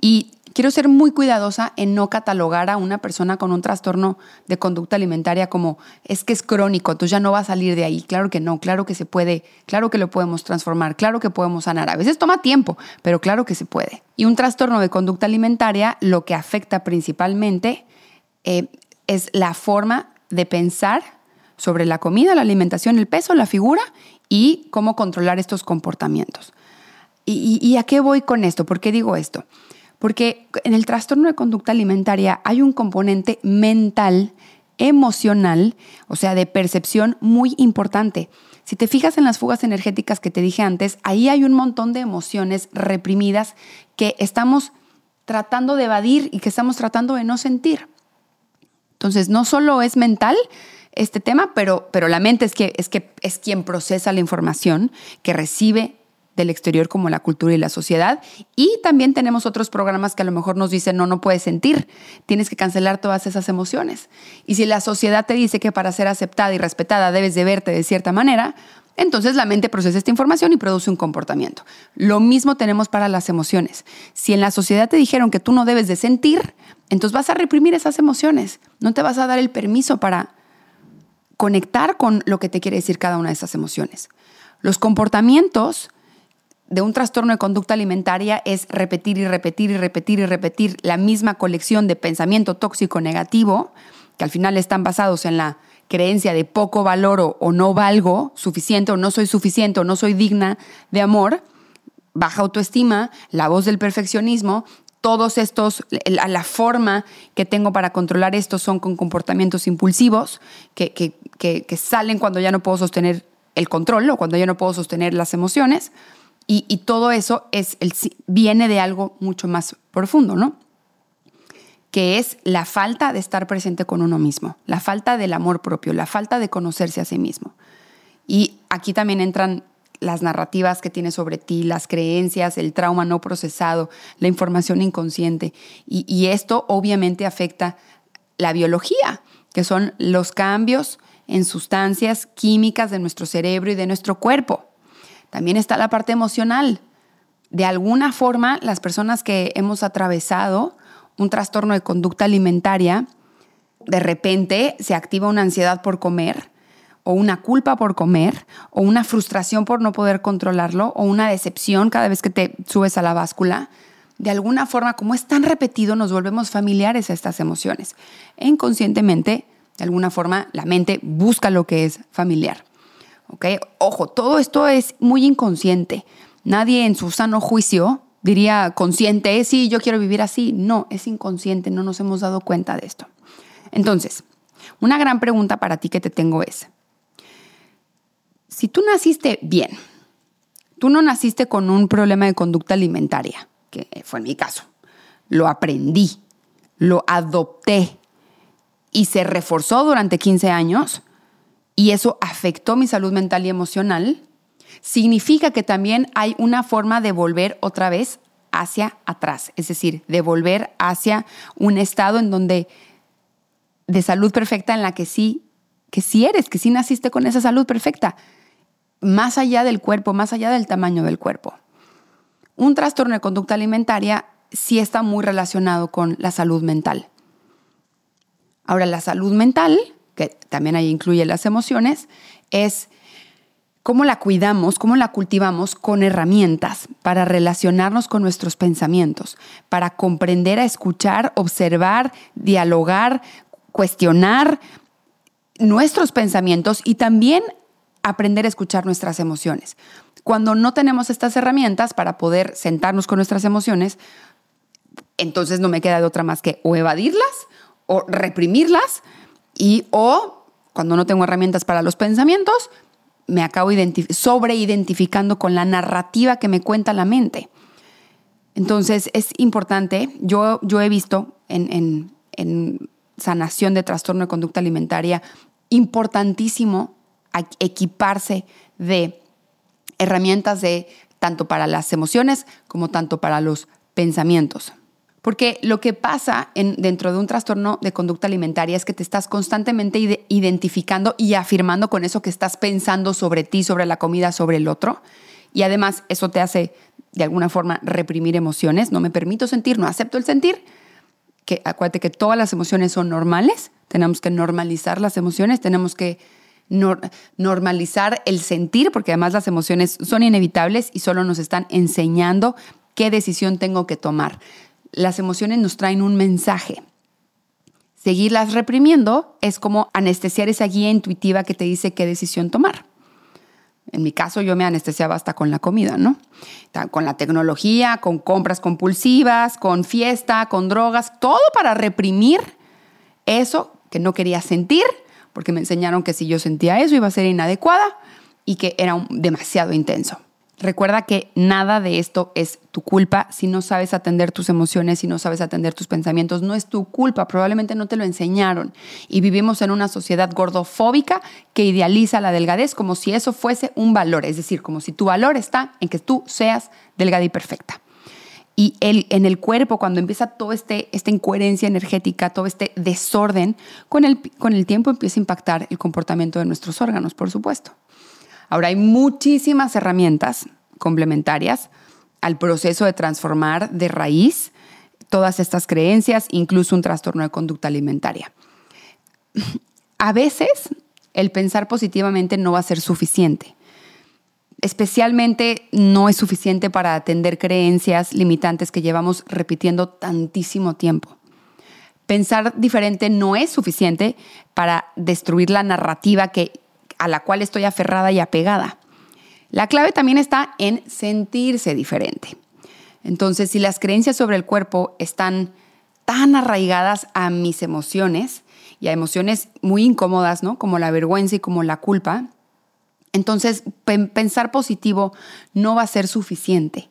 Y quiero ser muy cuidadosa en no catalogar a una persona con un trastorno de conducta alimentaria como es que es crónico, entonces ya no va a salir de ahí. Claro que no, claro que se puede, claro que lo podemos transformar, claro que podemos sanar. A veces toma tiempo, pero claro que se puede. Y un trastorno de conducta alimentaria lo que afecta principalmente eh, es la forma de pensar sobre la comida, la alimentación, el peso, la figura y cómo controlar estos comportamientos. y a qué voy con esto? ¿Por qué digo esto? Porque en el trastorno de conducta alimentaria hay un componente mental, emocional, o sea, de percepción muy importante. Si te fijas en las fugas energéticas que te dije antes, ahí hay un montón de emociones reprimidas que estamos tratando de evadir y que estamos tratando de no sentir. Entonces, no solo es mental este tema, pero, pero la mente es, que, es, que, es quien procesa la información, que recibe del exterior como la cultura y la sociedad. Y también tenemos otros programas que a lo mejor nos dicen, no, no puedes sentir, tienes que cancelar todas esas emociones. Y si la sociedad te dice que para ser aceptada y respetada debes de verte de cierta manera, entonces la mente procesa esta información y produce un comportamiento. Lo mismo tenemos para las emociones. Si en la sociedad te dijeron que tú no debes de sentir, entonces vas a reprimir esas emociones. No te vas a dar el permiso para conectar con lo que te quiere decir cada una de esas emociones. Los comportamientos de un trastorno de conducta alimentaria es repetir y repetir y repetir y repetir la misma colección de pensamiento tóxico negativo, que al final están basados en la creencia de poco valor o, no valgo suficiente o no soy suficiente o no soy digna de amor, baja autoestima, la voz del perfeccionismo, todos estos, la, la forma que tengo para controlar esto son con comportamientos impulsivos que, que, que salen cuando ya no puedo sostener el control o cuando ya no puedo sostener las emociones. Y, todo eso es el, viene de algo mucho más profundo, ¿no? Que es la falta de estar presente con uno mismo, la falta del amor propio, la falta de conocerse a sí mismo. Y aquí también entran las narrativas que tienes sobre ti, las creencias, el trauma no procesado, la información inconsciente. Y, y, esto obviamente afecta la biología, que son los cambios en sustancias químicas de nuestro cerebro y de nuestro cuerpo. También está la parte emocional. de alguna forma las personas que hemos atravesado un trastorno de conducta alimentaria, de repente se activa una ansiedad por comer o una culpa por comer o una frustración por no poder controlarlo o una decepción cada vez que te subes a la báscula. De alguna forma, como es tan repetido, nos volvemos familiares a estas emociones. E inconscientemente, de alguna forma, la mente busca lo que es familiar. ¿Ok? Ojo, todo esto es muy inconsciente. Nadie en su sano juicio diría consciente, sí, yo quiero vivir así. No, es inconsciente, no nos hemos dado cuenta de esto. Entonces, una gran pregunta para ti que te tengo es, si tú naciste bien, tú no naciste con un problema de conducta alimentaria, que fue en mi caso, lo aprendí, lo adopté y se reforzó durante 15 años y eso afectó mi salud mental y emocional, significa que también hay una forma de volver otra vez hacia atrás, es decir, de volver hacia un estado en donde de salud perfecta en la que sí que sí eres, que sí naciste con esa salud perfecta más allá del cuerpo, más allá del tamaño del cuerpo. Un trastorno de conducta alimentaria sí está muy relacionado con la salud mental. Ahora, la salud mental, que también ahí incluye las emociones, es cómo la cuidamos, cómo la cultivamos con herramientas para relacionarnos con nuestros pensamientos, para comprender, a escuchar, observar, dialogar, cuestionar nuestros pensamientos y también aprender a escuchar nuestras emociones. Cuando no tenemos estas herramientas para poder sentarnos con nuestras emociones, entonces no me queda de otra más que o evadirlas o reprimirlas y o cuando no tengo herramientas para los pensamientos, me acabo sobreidentificando con la narrativa que me cuenta la mente. Entonces es importante, yo, yo he visto en, en sanación de trastorno de conducta alimentaria, importantísimo equiparse de herramientas de tanto para las emociones como tanto para los pensamientos. Porque lo que pasa en, dentro de un trastorno de conducta alimentaria es que te estás constantemente identificando y afirmando con eso que estás pensando sobre ti, sobre la comida, sobre el otro. Y además eso te hace de alguna forma reprimir emociones. No me permito sentir, no acepto el sentir. Que acuérdate que todas las emociones son normales. Tenemos que normalizar las emociones, tenemos que normalizar el sentir, porque además las emociones son inevitables y solo nos están enseñando qué decisión tengo que tomar. Las emociones nos traen un mensaje. Seguirlas reprimiendo es como anestesiar esa guía intuitiva que te dice qué decisión tomar. En mi caso, yo me anestesiaba hasta con la comida, ¿no? Con la tecnología, con compras compulsivas, con fiesta, con drogas, todo para reprimir eso que no quería sentir porque me enseñaron que si yo sentía eso iba a ser inadecuada y que era demasiado intenso. Recuerda que nada de esto es tu culpa si no sabes atender tus emociones, si no sabes atender tus pensamientos. No es tu culpa, probablemente no te lo enseñaron. Y vivimos en una sociedad gordofóbica que idealiza la delgadez como si eso fuese un valor, es decir, como si tu valor está en que tú seas delgada y perfecta. Y el, en el cuerpo, cuando empieza toda este, esta incoherencia energética, todo este desorden, con el, con el tiempo empieza a impactar el comportamiento de nuestros órganos, por supuesto. Ahora hay muchísimas herramientas complementarias al proceso de transformar de raíz todas estas creencias, incluso un trastorno de conducta alimentaria. A veces el pensar positivamente no va a ser suficiente especialmente no es suficiente para atender creencias limitantes que llevamos repitiendo tantísimo tiempo. Pensar diferente no es suficiente para destruir la narrativa que, a la cual estoy aferrada y apegada. La clave también está en sentirse diferente. Entonces, si las creencias sobre el cuerpo están tan arraigadas a mis emociones y a emociones muy incómodas, ¿no? Como la vergüenza y como la culpa, entonces, pensar positivo no va a ser suficiente.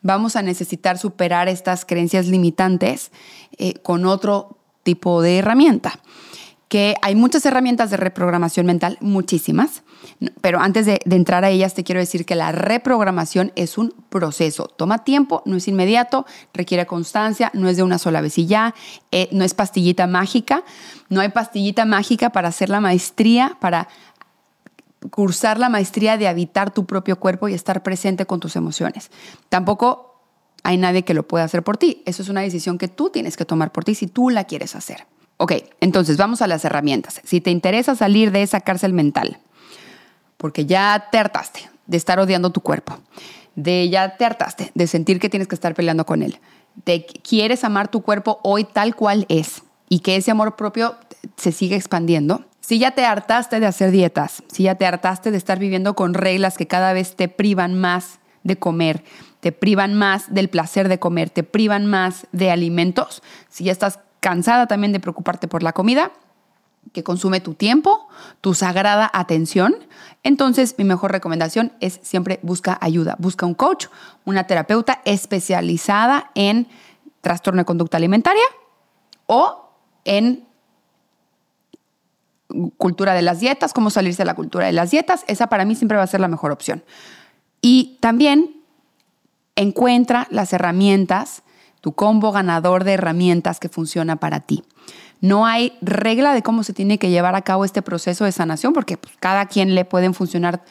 Vamos a necesitar superar estas creencias limitantes eh, con otro tipo de herramienta. Que hay muchas herramientas de reprogramación mental, muchísimas, pero antes de, entrar a ellas te quiero decir que la reprogramación es un proceso. Toma tiempo, no es inmediato, requiere constancia, no es de una sola vez y ya, eh, no es pastillita mágica, no hay pastillita mágica para hacer la maestría, para cursar la maestría de habitar tu propio cuerpo y estar presente con tus emociones. Tampoco hay nadie que lo pueda hacer por ti. Eso es una decisión que tú tienes que tomar por ti si tú la quieres hacer. Ok, entonces vamos a las herramientas. Si te interesa salir de esa cárcel mental, porque ya te hartaste de estar odiando tu cuerpo, de ya te hartaste de sentir que tienes que estar peleando con él, de quieres amar tu cuerpo hoy tal cual es y que ese amor propio se sigue expandiendo. Si ya te hartaste de hacer dietas, si ya te hartaste de estar viviendo con reglas que cada vez te privan más de comer, te privan más del placer de comer, te privan más de alimentos, si ya estás cansada también de preocuparte por la comida, que consume tu tiempo, tu sagrada atención, entonces mi mejor recomendación es siempre busca ayuda, busca un coach, una terapeuta especializada en trastorno de conducta alimentaria o en cultura de las dietas, cómo salirse de la cultura de las dietas, esa para mí siempre va a ser la mejor opción. Y también encuentra las herramientas, tu combo ganador de herramientas que funciona para ti. No hay regla de cómo se tiene que llevar a cabo este proceso de sanación porque pues, cada quien le pueden funcionar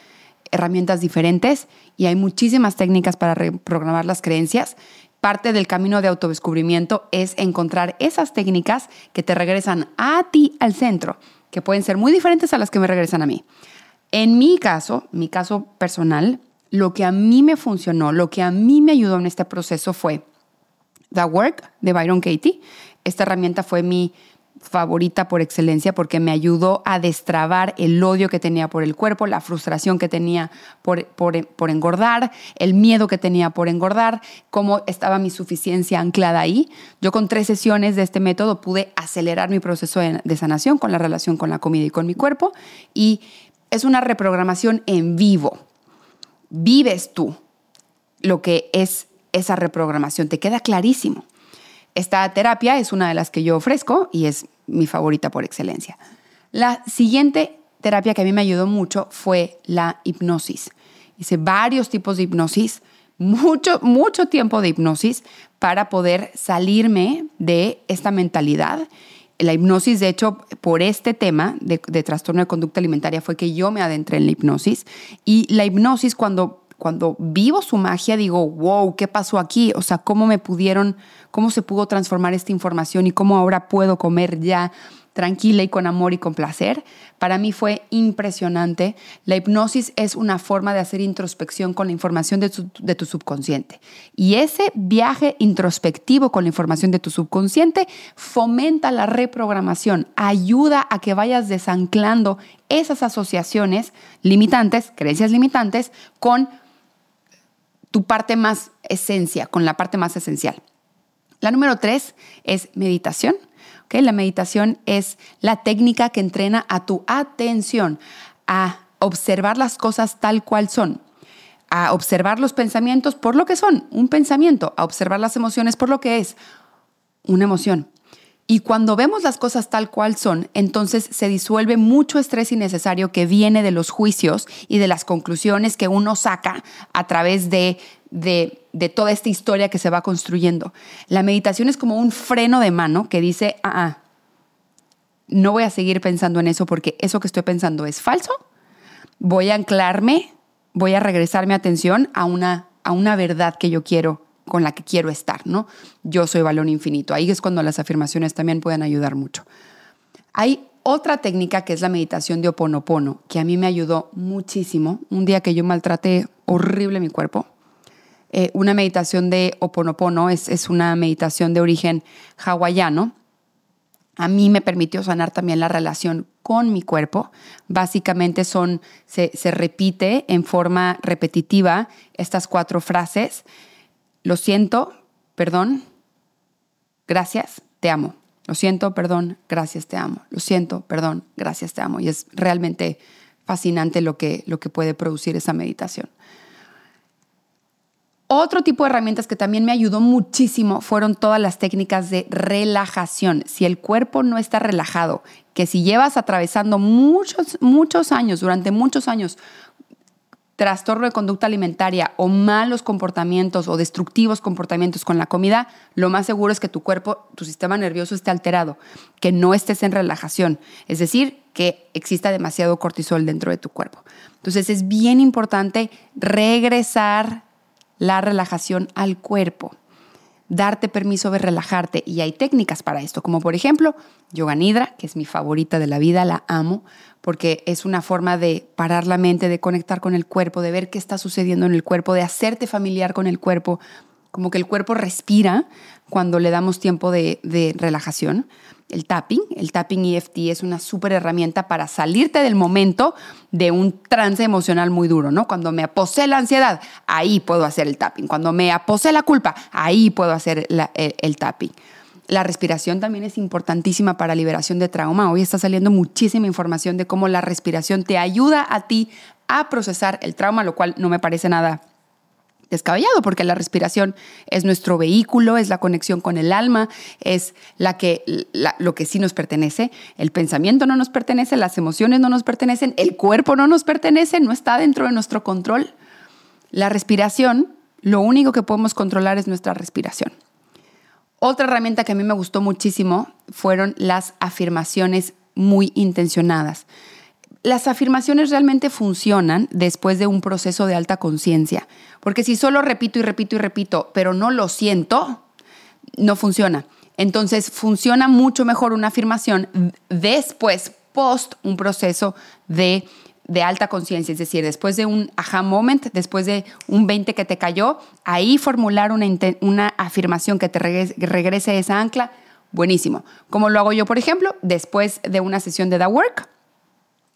herramientas diferentes y hay muchísimas técnicas para reprogramar las creencias. Parte del camino de autodescubrimiento es encontrar esas técnicas que te regresan a ti al centro, que pueden ser muy diferentes a las que me regresan a mí. En mi caso, mi caso personal, lo que a mí me funcionó, lo que a mí me ayudó en este proceso fue The Work de Byron Katie. Esta herramienta fue mi favorita por excelencia porque me ayudó a destrabar el odio que tenía por el cuerpo, la frustración que tenía por, por, engordar, el miedo que tenía por engordar, cómo estaba mi suficiencia anclada ahí. Yo con tres sesiones de este método pude acelerar mi proceso de sanación con la relación con la comida y con mi cuerpo y es una reprogramación en vivo. Vives tú lo que es esa reprogramación, te queda clarísimo. Esta terapia es una de las que yo ofrezco y es mi favorita por excelencia. La siguiente terapia que a mí me ayudó mucho fue la hipnosis. Hice varios tipos de hipnosis, mucho, mucho tiempo de hipnosis para poder salirme de esta mentalidad. La hipnosis, de hecho, por este tema de, de trastorno de conducta alimentaria fue que yo me adentré en la hipnosis. Y la hipnosis, cuando cuando vivo su magia, digo, wow, ¿qué pasó aquí? O sea, ¿cómo me pudieron, cómo se pudo transformar esta información y cómo ahora puedo comer ya tranquila y con amor y con placer. Para mí fue impresionante. La hipnosis es una forma de hacer introspección con la información de tu, de tu, subconsciente. Y ese viaje introspectivo con la información de tu subconsciente fomenta la reprogramación, ayuda a que vayas desanclando esas asociaciones limitantes, creencias limitantes, con tu parte más esencia, con la parte más esencial. La número tres es meditación. La meditación es la técnica que entrena a tu atención a observar las cosas tal cual son, a observar los pensamientos por lo que son, un pensamiento, a observar las emociones por lo que es, una emoción. Y cuando vemos las cosas tal cual son, entonces se disuelve mucho estrés innecesario que viene de los juicios y de las conclusiones que uno saca a través de, de, toda esta historia que se va construyendo. La meditación es como un freno de mano que dice, ah, ah, no voy a seguir pensando en eso porque eso que estoy pensando es falso. Voy a anclarme, voy a regresar mi atención a una, a una verdad que yo quiero con la que quiero estar, ¿no? Yo soy balón infinito. Ahí es cuando las afirmaciones también pueden ayudar mucho. Hay otra técnica que es la meditación de Oponopono, que a mí me ayudó muchísimo. Un día que yo maltraté horrible mi cuerpo. Eh, una meditación de Oponopono es, es una meditación de origen hawaiano. A mí me permitió sanar también la relación con mi cuerpo. Básicamente son, se, se repite en forma repetitiva estas cuatro frases lo siento, perdón, gracias, te amo. Lo siento, perdón, gracias, te amo. Lo siento, perdón, gracias, te amo. Y es realmente fascinante lo que, lo que puede producir esa meditación. Otro tipo de herramientas que también me ayudó muchísimo fueron todas las técnicas de relajación. Si el cuerpo no está relajado, que si llevas atravesando muchos, muchos años, durante muchos años, trastorno de conducta alimentaria o malos comportamientos o destructivos comportamientos con la comida, lo más seguro es que tu cuerpo, tu sistema nervioso esté alterado, que no estés en relajación, es decir, que exista demasiado cortisol dentro de tu cuerpo. Entonces es bien importante regresar la relajación al cuerpo darte permiso de relajarte. Y hay técnicas para esto, como por ejemplo Yoga Nidra, que es mi favorita de la vida, la amo, porque es una forma de parar la mente, de conectar con el cuerpo, de ver qué está sucediendo en el cuerpo, de hacerte familiar con el cuerpo, como que el cuerpo respira cuando le damos tiempo de, de relajación el tapping. El tapping EFT es una súper herramienta para salirte del momento de un trance emocional muy duro, ¿no? Cuando me aposé la ansiedad, ahí puedo hacer el tapping. Cuando me aposé la culpa, ahí puedo hacer el, tapping. La respiración también es importantísima para liberación de trauma. Hoy está saliendo muchísima información de cómo la respiración te ayuda a ti a procesar el trauma, lo cual no me parece nada descabellado, porque la respiración es nuestro vehículo, es la conexión con el alma, es la que, lo que sí nos pertenece. El pensamiento no nos pertenece, las emociones no nos pertenecen, el cuerpo no nos pertenece, no está dentro de nuestro control. La respiración, lo único que podemos controlar es nuestra respiración. Otra herramienta que a mí me gustó muchísimo fueron las afirmaciones muy intencionadas las afirmaciones realmente funcionan después de un proceso de alta conciencia, porque si solo repito y repito y repito, pero no lo siento, no funciona. Entonces funciona mucho mejor una afirmación después, post un proceso de, alta conciencia, es decir, después de un aha moment, después de un 20 que te cayó, ahí formular una, una afirmación que te regrese esa ancla, buenísimo. Como lo hago yo, por ejemplo, después de una sesión de The Work,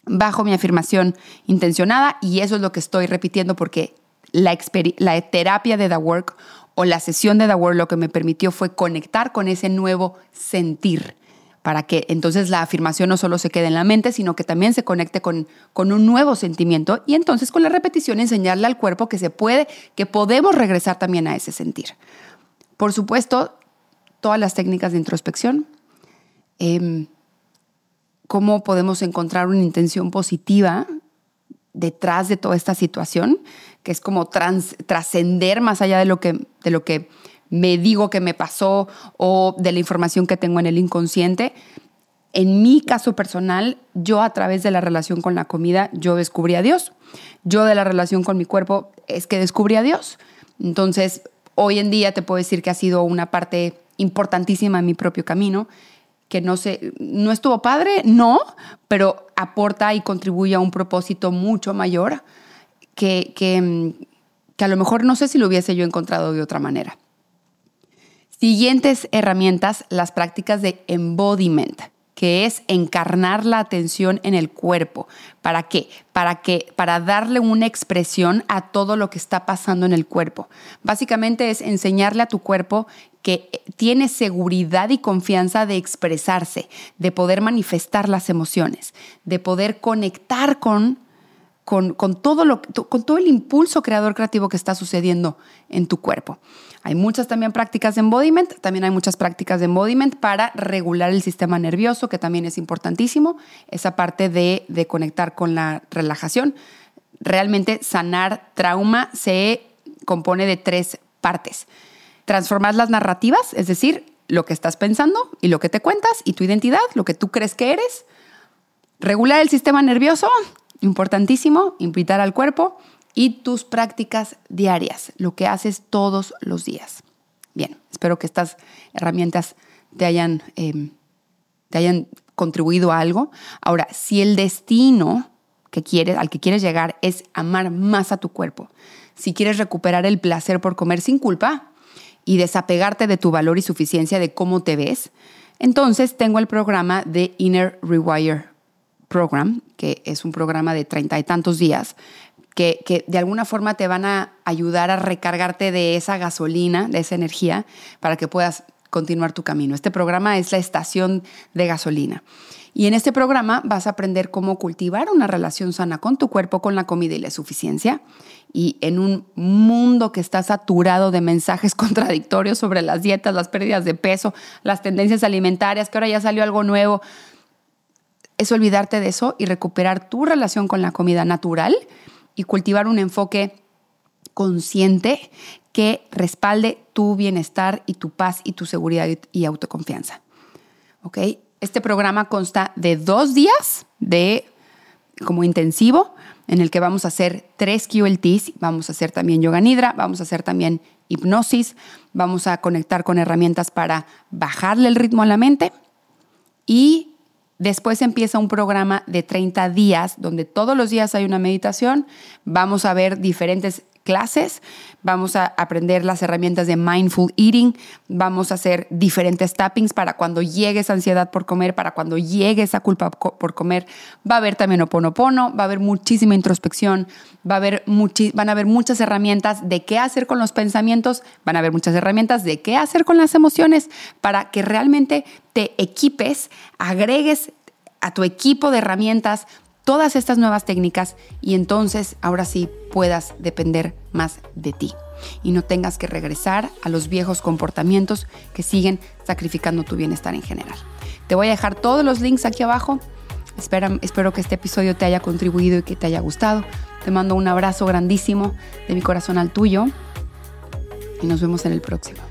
bajo mi afirmación intencionada y eso es lo que estoy repitiendo porque la, la terapia de The Work o la sesión de The Work lo que me permitió fue conectar con ese nuevo sentir para que entonces la afirmación no solo se quede en la mente, sino que también se conecte con, con un nuevo sentimiento y entonces con la repetición enseñarle al cuerpo que se puede, que podemos regresar también a ese sentir. Por supuesto, todas las técnicas de introspección, eh, cómo podemos encontrar una intención positiva detrás de toda esta situación, que es como trascender más allá de lo, que, de lo que me digo que me pasó o de la información que tengo en el inconsciente. En mi caso personal, yo a través de la relación con la comida, yo descubrí a Dios. Yo de la relación con mi cuerpo es que descubrí a Dios. Entonces, hoy en día te puedo decir que ha sido una parte importantísima en mi propio camino que no sé, no estuvo padre, no, pero aporta y contribuye a un propósito mucho mayor que, que, que a lo mejor no sé si lo hubiese yo encontrado de otra manera. Siguientes herramientas, las prácticas de embodiment que es encarnar la atención en el cuerpo. ¿Para qué? Para que para darle una expresión a todo lo que está pasando en el cuerpo. Básicamente es enseñarle a tu cuerpo que tiene seguridad y confianza de expresarse, de poder manifestar las emociones, de poder conectar con con, todo lo, con todo el impulso creador creativo que está sucediendo en tu cuerpo. Hay muchas también prácticas de embodiment, también hay muchas prácticas de embodiment para regular el sistema nervioso, que también es importantísimo, esa parte de, conectar con la relajación. Realmente sanar trauma se compone de tres partes. Transformar las narrativas, es decir, lo que estás pensando y lo que te cuentas y tu identidad, lo que tú crees que eres. Regular el sistema nervioso, importantísimo, invitar al cuerpo y tus prácticas diarias, lo que haces todos los días. Bien, espero que estas herramientas te hayan, em, te hayan contribuido a algo. Ahora, si el destino que quieres, al que quieres llegar es amar más a tu cuerpo, si quieres recuperar el placer por comer sin culpa y desapegarte de tu valor y suficiencia de cómo te ves, entonces tengo el programa de Inner Rewire Program, que es un programa de treinta y tantos días, que, de alguna forma te van a ayudar a recargarte de esa gasolina, de esa energía, para que puedas continuar tu camino. Este programa es la estación de gasolina. Y en este programa vas a aprender cómo cultivar una relación sana con tu cuerpo, con la comida y la suficiencia. Y en un mundo que está saturado de mensajes contradictorios sobre las dietas, las pérdidas de peso, las tendencias alimentarias, que ahora ya salió algo nuevo, es olvidarte de eso y recuperar tu relación con la comida natural y cultivar un enfoque consciente que respalde tu bienestar y tu paz y tu seguridad y autoconfianza. ¿Ok? Este programa consta de dos días de como intensivo en el que vamos a hacer tres QLTs, vamos a hacer también yoga nidra, vamos a hacer también hipnosis, vamos a conectar con herramientas para bajarle el ritmo a la mente y después empieza un programa de 30 días donde todos los días hay una meditación, vamos a ver diferentes clases, vamos a aprender las herramientas de mindful eating, vamos a hacer diferentes tappings para cuando llegue esa ansiedad por comer, para cuando llegue esa culpa por comer, va a haber también oponopono, va a haber muchísima introspección, va a haber van a haber muchas herramientas de qué hacer con los pensamientos, van a haber muchas herramientas de qué hacer con las emociones para que realmente te equipes, agregues a tu equipo de herramientas todas estas nuevas técnicas y entonces ahora sí puedas depender más de ti y no tengas que regresar a los viejos comportamientos que siguen sacrificando tu bienestar en general. Te voy a dejar todos los links aquí abajo. Espero, espero que este episodio te haya contribuido y que te haya gustado. Te mando un abrazo grandísimo de mi corazón al tuyo y nos vemos en el próximo.